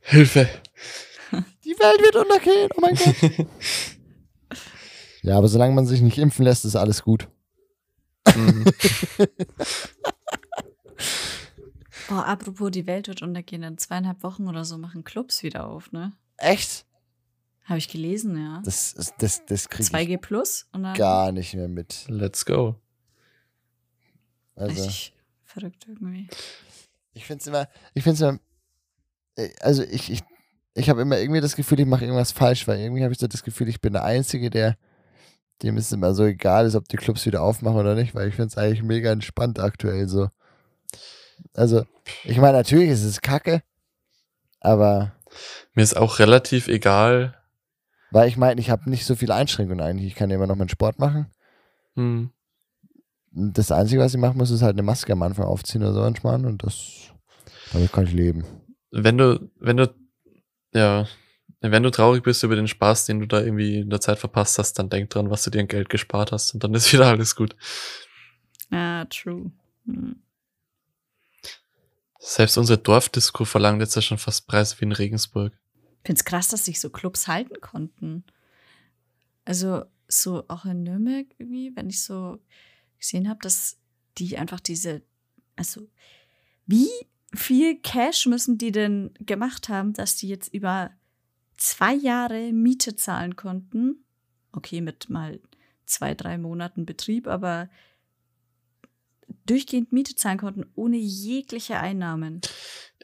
Hilfe. die Welt wird untergehen, oh mein Gott. ja, aber solange man sich nicht impfen lässt, ist alles gut. Mhm. Boah, apropos, die Welt wird untergehen. In zweieinhalb Wochen oder so machen Clubs wieder auf, ne? Echt? Habe ich gelesen, ja. Das, ist- das, das kriege ich 2G Plus und dann gar nicht mehr mit. Let's go. Also, richtig verrückt irgendwie. ich finde es immer, ich finde es immer, äh, also ich, ich, ich habe immer irgendwie das Gefühl, ich mache irgendwas falsch, weil irgendwie habe ich so das Gefühl, ich bin der Einzige, der, dem es immer so egal ist, ob die Clubs wieder aufmachen oder nicht, weil ich finde es eigentlich mega entspannt aktuell so. Also, ich meine, natürlich ist es kacke, aber Mir ist auch relativ egal, Weil ich meine, ich habe nicht so viele Einschränkungen eigentlich. Ich kann ja immer noch meinen Sport machen. Hm. Und Das Einzige, was ich machen muss, ist halt eine Maske am Anfang aufziehen oder so anspannen und das, damit kann ich leben. Wenn du, wenn du, ja, wenn du traurig bist über den Spaß, den du da irgendwie in der Zeit verpasst hast, dann denk dran, was du dir an Geld gespart hast und dann ist wieder alles gut. Ah, true. Hm. Selbst unsere Dorfdisco verlangt jetzt ja schon fast Preise wie in Regensburg. Finde es krass, dass sich so Clubs halten konnten. Also so auch in Nürnberg irgendwie, wenn ich so gesehen habe, dass die einfach diese, also wie viel Cash müssen die denn gemacht haben, dass die jetzt über zwei Jahre Miete zahlen konnten? Okay, mit mal zwei, drei Monaten Betrieb, aber durchgehend Miete zahlen konnten, ohne jegliche Einnahmen.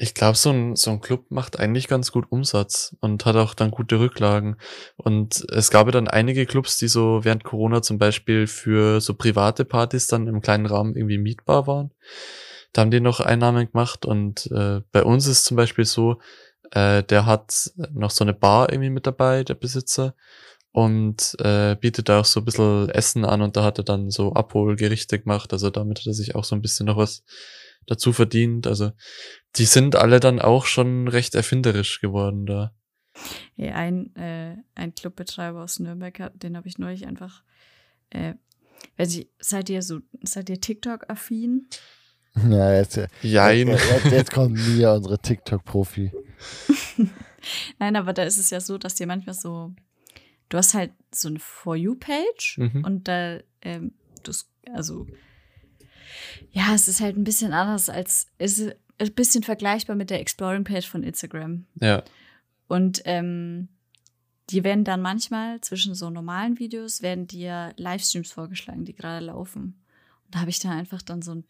Ich glaube, so ein, so ein Club macht eigentlich ganz gut Umsatz und hat auch dann gute Rücklagen. Und es gab ja dann einige Clubs, die so während Corona zum Beispiel für so private Partys dann im kleinen Rahmen irgendwie mietbar waren. Da haben die noch Einnahmen gemacht und äh, bei uns ist zum Beispiel so, äh, der hat noch so eine Bar irgendwie mit dabei, der Besitzer und äh, bietet da auch so ein bisschen Essen an und da hat er dann so Abholgerichte gemacht. Also damit hat er sich auch so ein bisschen noch was dazu verdient. Also die sind alle dann auch schon recht erfinderisch geworden da. Ja, ein, äh, ein Clubbetreiber aus Nürnberg, hat- den habe ich neulich einfach. Äh, weiß ich, seid ihr so, seid ihr TikTok-affin? Ja, jetzt, Jein. Jetzt, jetzt, kommt Mia, unsere TikTok-Profi. Nein, aber da ist es ja so, dass dir manchmal so, du hast halt so eine For You-Page Mhm. und da, ähm, du, also, ja, es ist halt ein bisschen anders als, es ist ein bisschen vergleichbar mit der Exploring-Page von Instagram. Ja. Und ähm, die werden dann manchmal zwischen so normalen Videos werden dir Livestreams vorgeschlagen, die gerade laufen. Und da habe ich dann einfach dann so einen,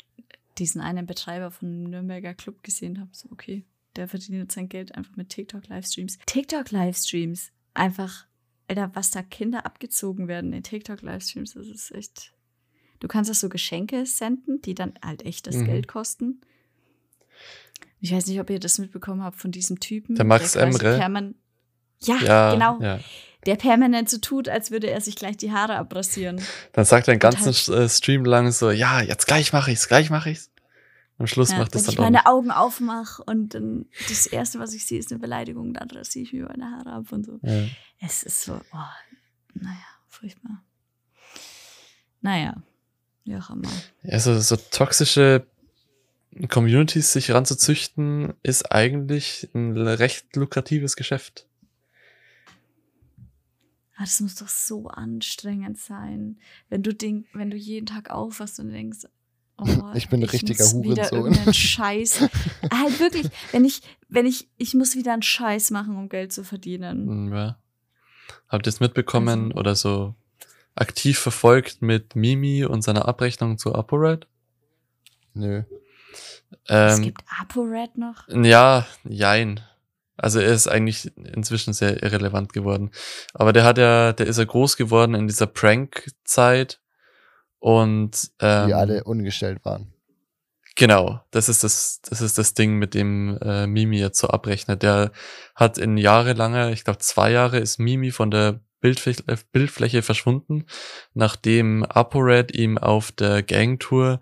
diesen einen Betreiber von einem Nürnberger Club gesehen, habe so, okay, der verdient sein Geld einfach mit TikTok-Livestreams. TikTok-Livestreams, einfach, Alter, was da Kinder abgezogen werden in TikTok-Livestreams, das ist echt. Du kannst auch so Geschenke senden, die dann halt echtes Mhm. Geld kosten. Ich weiß nicht, ob ihr das mitbekommen habt von diesem Typen. Der Max quasi Emre. Ja, Ja, genau. ja. Der permanent so tut, als würde er sich gleich die Haare abrasieren. Dann sagt er den ganzen halt- Stream lang so, ja, jetzt gleich mache ich's, gleich mache ich's. Am Schluss Ja, macht wenn es ich dann auch meine nicht. Augen aufmache und dann das Erste, was ich sehe, ist eine Beleidigung, dann rasiere ich mir meine Haare ab und so. Ja. Es ist so, oh, naja, furchtbar. Naja, wie auch immer. Also so toxische Communities sich ranzuzüchten, ist eigentlich ein recht lukratives Geschäft. Ah, das muss doch so anstrengend sein, wenn du denk, wenn du jeden Tag aufwachst und denkst, oh, Ich bin ein richtiger muss wieder Hurensohn. irgendeinen Scheiß. halt wirklich, wenn ich, wenn ich, ich muss wieder einen Scheiß machen, um Geld zu verdienen. Hm, Ja. Habt ihr es mitbekommen Also- oder so aktiv verfolgt mit Mimi und seiner Abrechnung zu ApoRed? Nö. Es Ähm, gibt ApoRed noch. Ja, jein. Also er ist eigentlich inzwischen sehr irrelevant geworden. Aber der hat ja, der ist ja groß geworden in dieser Prank-Zeit. Und ähm, Die alle ungestellt waren. Genau, das ist das, das ist das Ding, mit dem äh, Mimi jetzt so abrechnet. Der hat in jahrelanger, ich glaube zwei Jahre, ist Mimi von der Bildfläche, äh, Bildfläche verschwunden, nachdem ApoRed ihm auf der Gangtour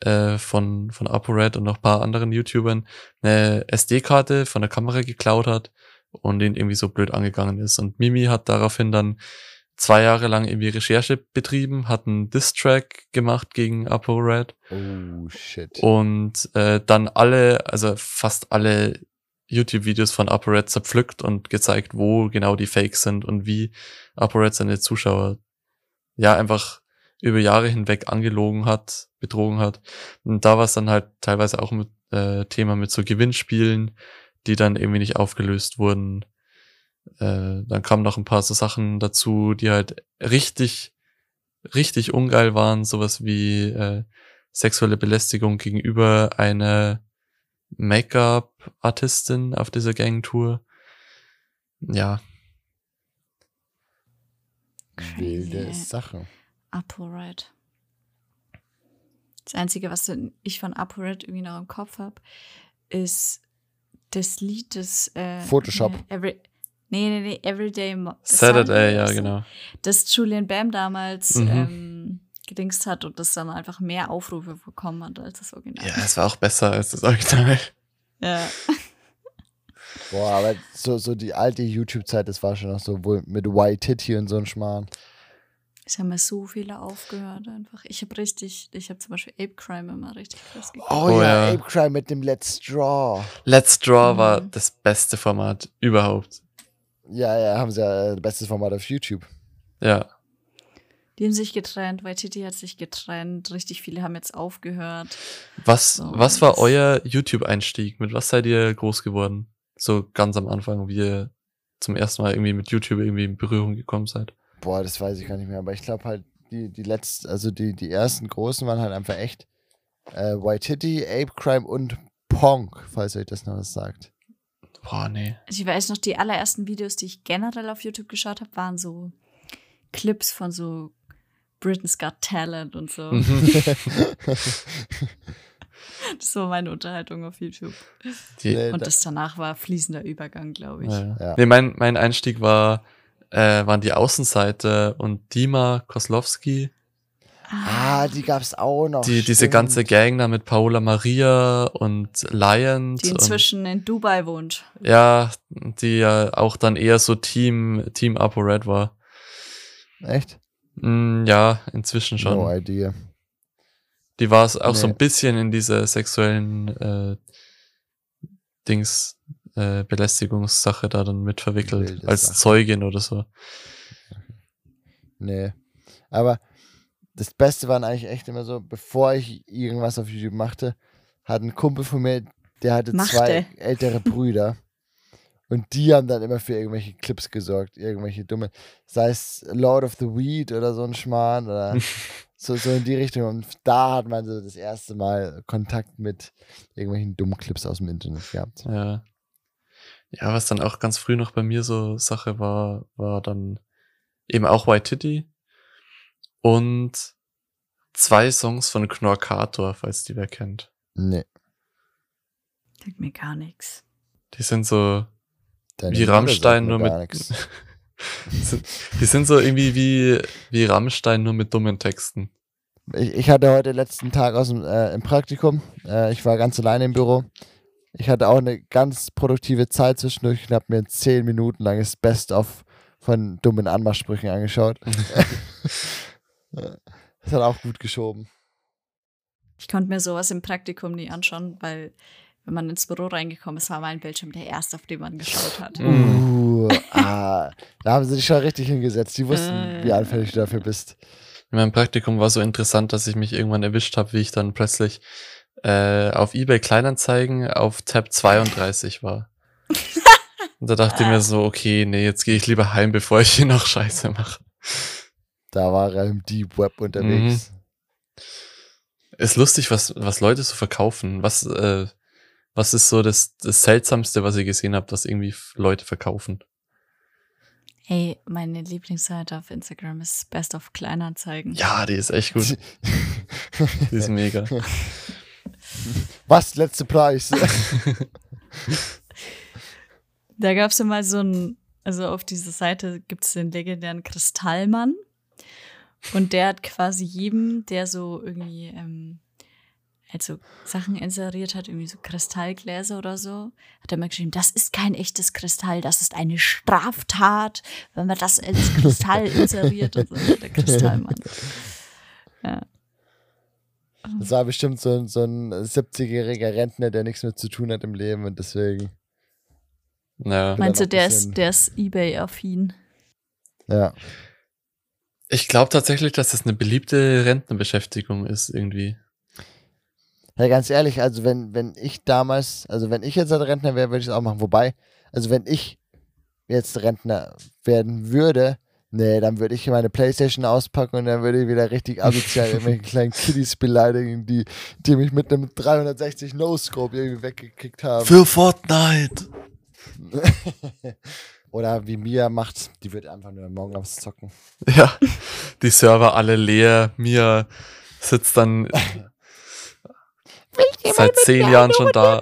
äh, von, von ApoRed und noch ein paar anderen YouTubern eine SD-Karte von der Kamera geklaut hat und ihn irgendwie so blöd angegangen ist. Und Mimi hat daraufhin dann zwei Jahre lang irgendwie Recherche betrieben, hat einen Diss-Track gemacht gegen ApoRed Oh, shit. und äh, dann alle, also fast alle YouTube-Videos von ApoRed zerpflückt und gezeigt, wo genau die Fakes sind und wie ApoRed seine Zuschauer ja einfach über Jahre hinweg angelogen hat, betrogen hat. Und da war es dann halt teilweise auch mit äh, Thema mit so Gewinnspielen, die dann irgendwie nicht aufgelöst wurden. Äh, dann kamen noch ein paar so Sachen dazu, die halt richtig, richtig ungeil waren, sowas wie äh, sexuelle Belästigung gegenüber einer Make-up-Artistin auf dieser Gangtour. Ja, Wilde. Sache. ApoRed. Das Einzige, was ich von ApoRed irgendwie noch im Kopf habe, ist das Lied des äh, Photoshop. äh, Every Nee, nee, nee, Everyday Mo- Saturday, ja, Sunday, genau. Das Julian Bam damals Mhm. ähm, gedingst hat und das dann einfach mehr Aufrufe bekommen hat als das Original. Ja, es war auch besser als das Original. Ja. Boah, aber so, so die alte YouTube-Zeit, das war schon noch so wohl mit White Titty und so ein Schmarrn. Es haben mir so viele aufgehört einfach. Ich habe richtig, ich habe zum Beispiel Ape Crime immer richtig krass geguckt. Oh, Oh ja, ja. Ape Crime mit dem Let's Draw. Let's Draw war Mhm. das beste Format überhaupt. Ja, ja, haben sie ja äh, bestes Format auf YouTube. Ja. Die haben sich getrennt, Waititi hat sich getrennt, richtig viele haben jetzt aufgehört. Was, So, was war das- euer YouTube-Einstieg? Mit was seid ihr groß geworden? So ganz am Anfang, wie ihr zum ersten Mal irgendwie mit YouTube irgendwie in Berührung gekommen seid. Boah, das weiß ich gar nicht mehr, aber ich glaube halt, die, die letzten, also die, die ersten großen waren halt einfach echt äh, White Titty, Ape Crime und Ponk, falls euch das noch was sagt. Boah, nee. Also ich weiß noch, die allerersten Videos, die ich generell auf YouTube geschaut habe, waren so Clips von so Britain's Got Talent und so. Mhm. Das war meine Unterhaltung auf YouTube. Die, Und da- das danach war fließender Übergang, glaube ich. ja. Ja. Nee, mein, mein Einstieg war, äh, waren die Außenseite und Dima Koslowski. ah, die gab's auch noch. Die, diese stimmt. ganze Gang da mit Paola Maria und Lion. Die inzwischen in Dubai wohnt. Und, ja, die ja auch dann eher so Team, Team Apo Red war. Echt? Mm, ja, inzwischen schon. No idea. Die war es auch so Nee. ein bisschen in diese sexuellen äh, Dings, äh, Belästigungssache da dann mit verwickelt. Wilde als Sache. Zeugin oder so. Nee. Aber das Beste waren eigentlich echt immer so, bevor ich irgendwas auf YouTube machte, hat ein Kumpel von mir, der hatte Machte. zwei ältere Brüder. Und die haben dann immer für irgendwelche Clips gesorgt, irgendwelche dumme, sei es Lord of the Weed oder so ein Schmarrn oder so, so in die Richtung. Und da hat man so das erste Mal Kontakt mit irgendwelchen dummen Clips aus dem Internet gehabt. Ja. Ja, was dann auch ganz früh noch bei mir so Sache war, war dann eben auch White Titty und zwei Songs von Knorkator, falls die wer kennt. Nee. Sagt mir gar nichts. Die sind so deine wie Rammstein nur mit. Sind- die sind so irgendwie wie, wie Rammstein nur mit dummen Texten. Ich, ich hatte heute letzten Tag aus dem, äh, im Praktikum. Äh, ich war ganz alleine im Büro. Ich hatte auch eine ganz produktive Zeit zwischendurch und habe mir zehn Minuten langes Best-of von dummen Anmachsprüchen angeschaut. das hat auch gut geschoben. Ich konnte mir sowas im Praktikum nie anschauen, weil wenn man ins Büro reingekommen ist, war mein Bildschirm der erste, auf den man geschaut hat. Mhm. Uh, ah, da haben sie dich schon richtig hingesetzt. Die wussten, Äh. wie anfällig du dafür bist. In meinem Praktikum war so interessant, dass ich mich irgendwann erwischt habe, wie ich dann plötzlich äh, auf eBay Kleinanzeigen auf Tab 32 war. Und da dachte ich mir so, okay, nee, jetzt gehe ich lieber heim, bevor ich hier noch Scheiße mache. Da war er im Deep Web unterwegs. Ist lustig, was, was Leute so verkaufen. Was, äh, was ist so das, das Seltsamste, was ihr gesehen habt, was irgendwie Leute verkaufen? Ey, meine Lieblingsseite auf Instagram ist Best of Kleinanzeigen. Ja, die ist echt gut. Die ist mega. Was? Letzte Preis. Da gab es ja mal so ein, also auf dieser Seite gibt es den legendären Kristallmann. Und der hat quasi jedem, der so irgendwie, ähm, also Sachen inseriert hat, irgendwie so Kristallgläser oder so, hat er mal geschrieben, das ist kein echtes Kristall, das ist eine Straftat, wenn man das als Kristall inseriert und so, der Kristallmann. Ja. Das war bestimmt so, ein- so ein 70-jähriger Rentner, der nichts mehr zu tun hat im Leben und deswegen, Ja. Meinst du, der ist, der ist Ebay-affin? ja. Ich glaube tatsächlich, dass das eine beliebte Rentnerbeschäftigung ist, irgendwie. Ja, ganz ehrlich, also wenn, wenn ich damals, also wenn ich jetzt ein Rentner wäre, würde ich es auch machen. Wobei, also wenn ich jetzt Rentner werden würde, nee, dann würde ich meine Playstation auspacken und dann würde ich wieder richtig asozial irgendwelche kleinen Kiddies beleidigen, die, die mich mit einem 360 No-Scope irgendwie weggekickt haben. Für Fortnite! Oder wie Mia macht, die wird einfach nur morgen aufs Zocken. Ja, die Server alle leer. Mia sitzt dann seit zehn Jahren schon da.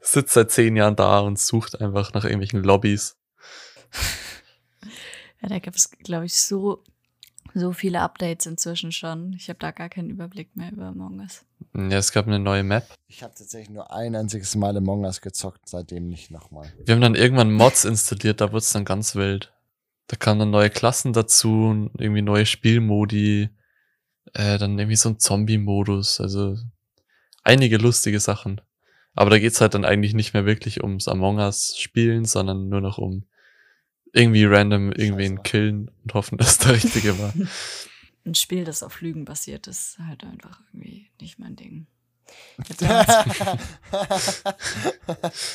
sitzt seit zehn Jahren da und sucht einfach nach irgendwelchen Lobbys. Ja, da gibt es, glaube ich, so, so viele Updates inzwischen schon. Ich habe da gar keinen Überblick mehr über Among Us. Ja, es gab eine neue Map. Ich habe tatsächlich nur ein einziges Mal Among Us gezockt, seitdem nicht nochmal. Wir haben dann irgendwann Mods installiert, da wurde es dann ganz wild. Da kamen dann neue Klassen dazu, irgendwie neue Spielmodi, äh, dann irgendwie so ein Zombie-Modus, also einige lustige Sachen. Aber da geht's halt dann eigentlich nicht mehr wirklich ums Among Us spielen, sondern nur noch um irgendwie random irgendwen Scheiße. killen und hoffen, dass der richtige war. Ein Spiel, das auf Lügen basiert, ist halt einfach irgendwie nicht mein Ding.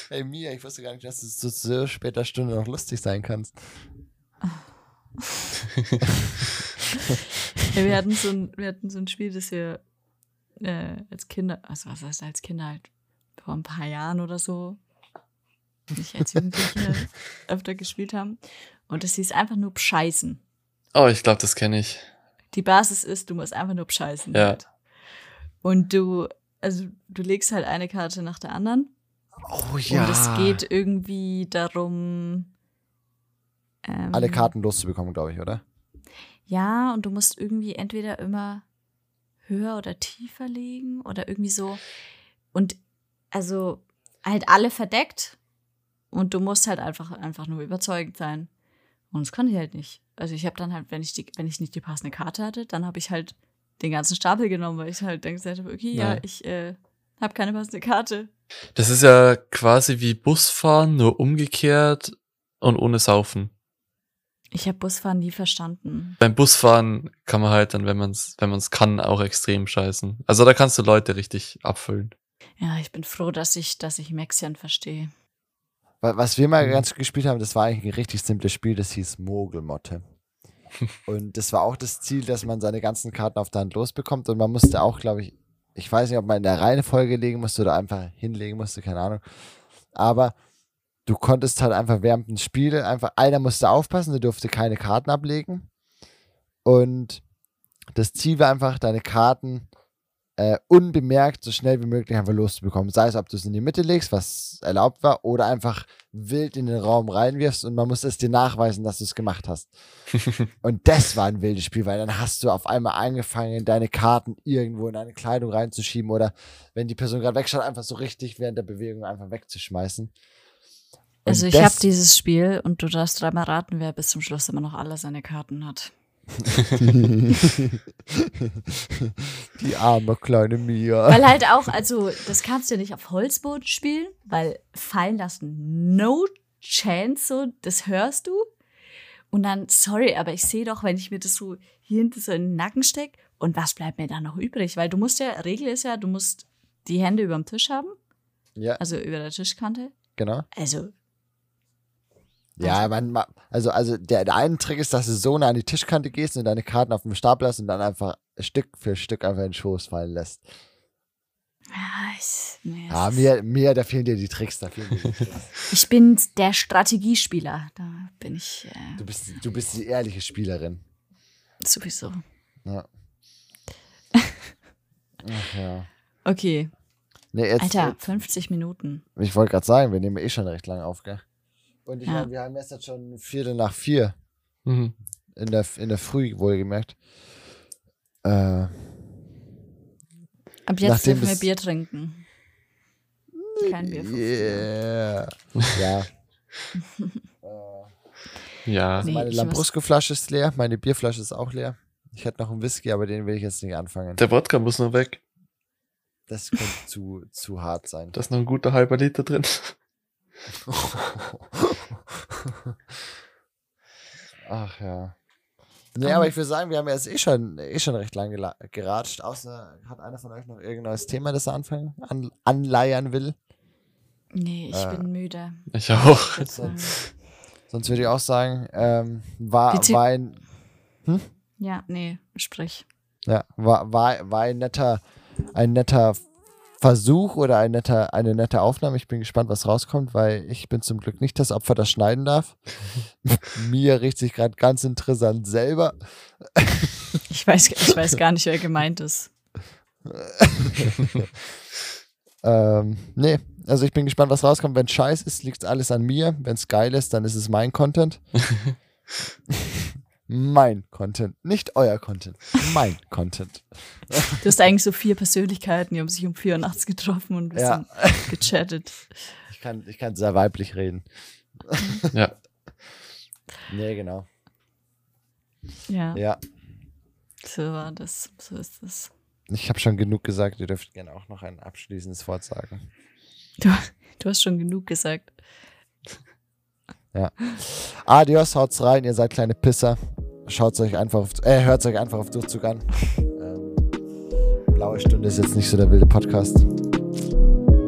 hey Mia, ich wusste gar nicht, dass du zu so später Stunde noch lustig sein kannst. Ja, wir hatten so ein, wir hatten so ein Spiel, das wir äh, als Kinder, also was heißt als Kinder halt vor ein paar Jahren oder so, nicht als Jugendliche öfter gespielt haben. Und das hieß einfach nur Bescheißen. Oh, ich glaube, das kenne ich. Die Basis ist, du musst einfach nur bescheißen. Ja. Halt. Und du, also du legst halt eine Karte nach der anderen. Oh Und es geht irgendwie darum. Ähm, Alle Karten loszubekommen, glaube ich, oder? Ja, und du musst irgendwie entweder immer höher oder tiefer legen oder irgendwie so. Und also halt alle verdeckt. Und du musst halt einfach, einfach nur überzeugend sein. Und das kann ich halt nicht. Also ich habe dann halt, wenn ich, die, wenn ich nicht die passende Karte hatte, dann habe ich halt den ganzen Stapel genommen, weil ich halt dann gesagt habe, okay, ja, Ja. ich äh, habe keine passende Karte. Das ist ja quasi wie Busfahren, nur umgekehrt und ohne Saufen. Ich habe Busfahren nie verstanden. Beim Busfahren kann man halt dann, wenn man es wenn man's kann, auch extrem scheißen. Also da kannst du Leute richtig abfüllen. Ja, ich bin froh, dass ich, dass ich Maxian verstehe. Wa- Was wir mal Mhm. ganz gespielt haben, das war eigentlich ein richtig simples Spiel, das hieß Mogelmotte. Und das war auch das Ziel, dass man seine ganzen Karten auf der Hand losbekommt. Und man musste auch, glaube ich, ich weiß nicht, ob man in der Reihenfolge legen musste oder einfach hinlegen musste, keine Ahnung. Aber du konntest halt einfach während dem Spiel einfach, einer musste aufpassen, der durfte keine Karten ablegen. Und das Ziel war einfach, deine Karten äh, unbemerkt so schnell wie möglich einfach loszubekommen. Sei es, ob du es in die Mitte legst, was erlaubt war, oder einfach wild in den Raum reinwirfst und man muss es dir nachweisen, dass du es gemacht hast. und das war ein wildes Spiel, weil dann hast du auf einmal angefangen, deine Karten irgendwo in deine Kleidung reinzuschieben oder wenn die Person gerade wegschaut, einfach so richtig während der Bewegung einfach wegzuschmeißen. Und Also ich habe dieses Spiel und du darfst dreimal raten, wer bis zum Schluss immer noch alle seine Karten hat. die arme kleine Mia. Weil halt auch, also das kannst du ja nicht auf Holzboden spielen, weil fallen lassen, no chance, so, das hörst du. Und dann, sorry, aber ich sehe doch, wenn ich mir das so hier hinten so in den Nacken stecke, und was bleibt mir da noch übrig? Weil du musst ja, Regel ist ja, du musst die Hände über dem Tisch haben, Ja, also über der Tischkante. genau. Also, Ja, man, ma- also, also der, der eine Trick ist, dass du so nah an die Tischkante gehst und deine Karten auf dem Stapel hast und dann einfach Stück für Stück einfach in den Schoß fallen lässt. ja, ich, nee, Ja, mir, mir, da fehlen dir die Tricks, da fehlen dir die Tricks. ich bin der Strategiespieler. Da bin ich äh, Du bist, du bist die ehrliche Spielerin. sowieso. Ja. Ach ja. Okay, Nee, jetzt, Alter, jetzt 50 Minuten. ich wollte gerade sagen, wir nehmen eh schon recht lange auf, gell? Und ich Ja. meine, wir haben jetzt schon Viertel nach vier Mhm. in der, in der Früh, wohlgemerkt. Äh, Ab jetzt dürfen wir Bier trinken. Kein Bier. yeah. ja. äh, Ja. Nee, meine ich Lambrusco-Flasche ist leer, meine Bierflasche ist auch leer. Ich hätte noch einen Whisky, aber den will ich jetzt nicht anfangen. Der Wodka muss noch weg. Das könnte zu, zu hart sein. Da ist noch ein guter halber Liter drin. Ach ja. Nee, aber ich würde sagen, wir haben jetzt eh schon, eh schon recht lange gela- geratscht. Außer hat einer von euch noch irgendein neues Thema, das er anfangen, an, anleiern will. Nee, ich Äh. bin müde. Ich auch. Deswegen- Sonst würde ich auch sagen, ähm, war, war, ein, Ja, nee, sprich. ja, war, war, war ein netter, ein netter Versuch oder ein netter, eine nette Aufnahme. Ich bin gespannt, was rauskommt, weil ich bin zum Glück nicht das Opfer, das schneiden darf. Mir riecht sich gerade ganz interessant selber. Ich weiß, ich weiß gar nicht, wer gemeint ist. Ähm, nee, also ich bin gespannt, was rauskommt. Wenn scheiß ist, liegt alles an mir. Wenn es geil ist, dann ist es mein Content. mein Content, nicht euer Content, mein Content. Du hast eigentlich so vier Persönlichkeiten, die haben sich um vier Uhr nachts getroffen und ein bisschen Ja. gechattet. Ich kann, ich kann sehr weiblich reden. Ja. Nee, genau. Ja, Ja, so war das. So ist das. ich habe schon genug gesagt. Ihr dürft gerne auch noch ein abschließendes Wort sagen. Du, du hast schon genug gesagt. Adios, haut's rein, ihr seid kleine Pisser. Schaut's euch einfach auf, äh, hört's euch einfach auf Durchzug an. Ähm, Blaue Stunde ist jetzt nicht so der wilde Podcast.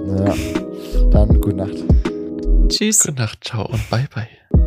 Ja, dann gute Nacht. Tschüss. Gute Nacht, ciao und bye bye.